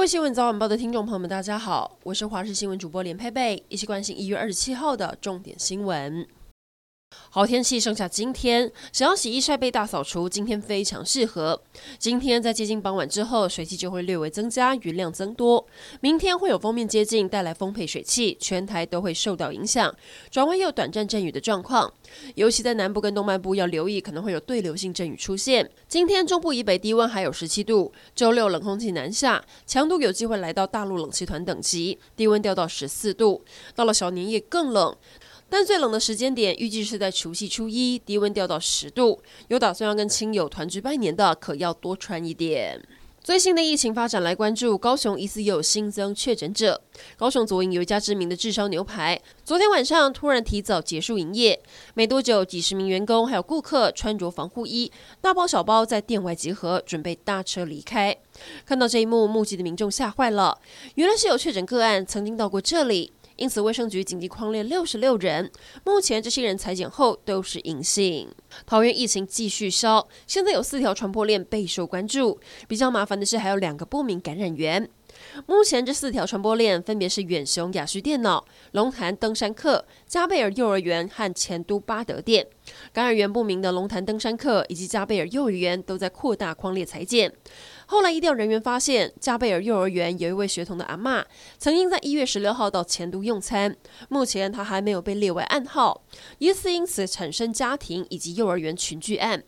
各位新闻早晚报的听众朋友们，大家好，我是华视新闻主播连佩佩，一起关心一月二十七号的重点新闻。好天气，剩下今天，想要洗衣晒被大扫除，今天非常适合。今天在接近傍晚之后，水汽就会略微增加，云量增多。明天会有锋面接近，带来丰沛水汽，全台都会受到影响，转为有短暂阵雨的状况。尤其在南部跟东半部要留意，可能会有对流性阵雨出现。今天中部以北低温还有十七度，周六冷空气南下，强度有机会来到大陆冷气团等级，低温掉到十四度。到了小年夜更冷。但最冷的时间点预计是在除夕初一，低温掉到十度。有打算要跟亲友团聚拜年的，可要多穿一点。最新的疫情发展来关注，高雄疑似有新增确诊者。高雄左营有一家知名的炙烧牛排，昨天晚上突然提早结束营业，没多久，几十名员工还有顾客穿着防护衣，大包小包在店外集合，准备搭车离开。看到这一幕，目击的民众吓坏了，原来是有确诊个案曾经到过这里。因此，卫生局紧急框列六十六人，目前这些人裁检后都是阴性。桃园疫情继续烧，现在有四条传播链备受关注。比较麻烦的是，还有两个不明感染源。目前这四条传播链分别是远雄雅旭电脑、龙潭登山客、加贝尔幼儿园和前都巴德店。感染源不明的龙潭登山客以及加贝尔幼儿园都在扩大框列裁检。后来，医调人员发现，加贝尔幼儿园有一位学童的阿嬷，曾经在一月十六号到前都用餐，目前他还没有被列为案号，疑似因此产生家庭以及幼儿园群聚案。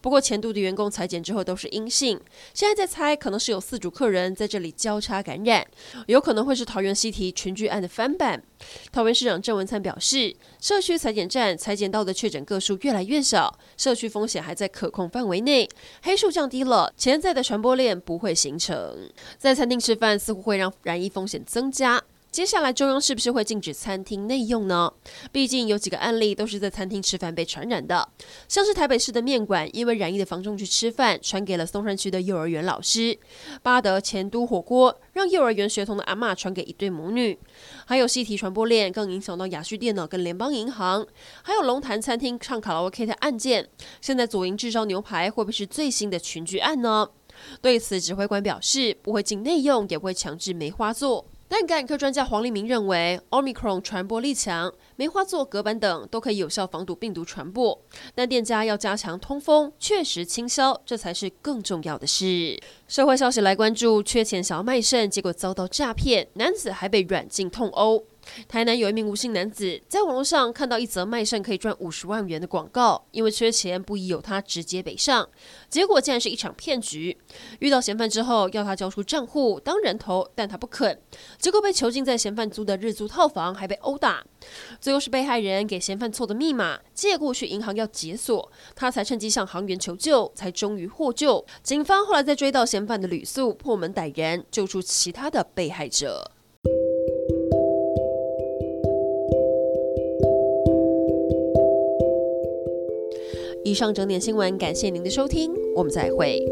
不过前都的员工裁检之后都是阴性，现在在猜可能是有四组客人在这里交叉感染，有可能会是桃园西堤群聚案的翻版。桃园市长郑文灿表示，社区裁剪站裁剪到的确诊个数越来越少，社区风险还在可控范围内，黑数降低了，潜在的传播链不会形成。在餐厅吃饭似乎会让染疫风险增加。接下来，中央是不是会禁止餐厅内用呢？毕竟有几个案例都是在餐厅吃饭被传染的，像是台北市的面馆，因为染疫的房仲去吃饭，传给了松山区的幼儿园老师；八德前都火锅让幼儿园学童的阿嬷传给一对母女；还有西堤传播链更影响到雅旭电脑跟联邦银行；还有龙潭餐厅唱卡拉 OK 的案件。现在左营制造牛排会不会是最新的群聚案呢？对此，指挥官表示不会禁内用，也不会强制梅花座。但感染科专家黄立明认为，Omicron 传播力强，梅花座、隔板等都可以有效防堵病毒传播。但店家要加强通风，确实清消，这才是更重要的事。社会消息来关注：缺钱想要卖肾，结果遭到诈骗，男子还被软禁痛殴。台南有一名吴姓男子在网络上看到一则卖肾可以赚五十万元的广告，因为缺钱，不疑有他，直接北上。结果竟然是一场骗局。遇到嫌犯之后，要他交出账户当人头，但他不肯。结果被囚禁在嫌犯租的日租套房，还被殴打。最后是被害人给嫌犯错的密码，借故去银行要解锁，他才趁机向行员求救，才终于获救。警方后来再追到嫌犯的旅宿，破门逮人，救出其他的被害者。以上整点新闻，感谢您的收听，我们再会。